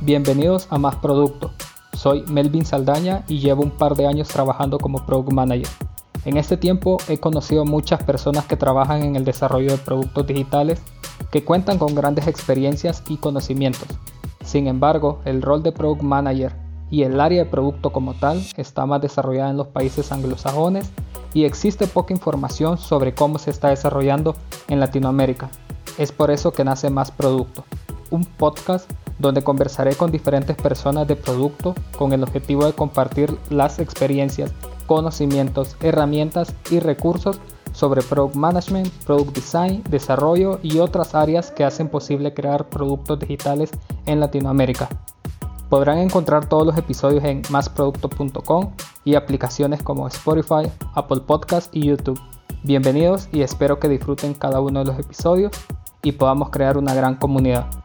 Bienvenidos a Más Producto. Soy Melvin Saldaña y llevo un par de años trabajando como Product Manager. En este tiempo he conocido muchas personas que trabajan en el desarrollo de productos digitales que cuentan con grandes experiencias y conocimientos. Sin embargo, el rol de Product Manager y el área de producto como tal está más desarrollada en los países anglosajones y existe poca información sobre cómo se está desarrollando en Latinoamérica. Es por eso que nace Más Producto, un podcast donde conversaré con diferentes personas de producto con el objetivo de compartir las experiencias, conocimientos, herramientas y recursos sobre Product Management, Product Design, desarrollo y otras áreas que hacen posible crear productos digitales en Latinoamérica. Podrán encontrar todos los episodios en masproducto.com y aplicaciones como Spotify, Apple Podcast y YouTube. Bienvenidos y espero que disfruten cada uno de los episodios y podamos crear una gran comunidad.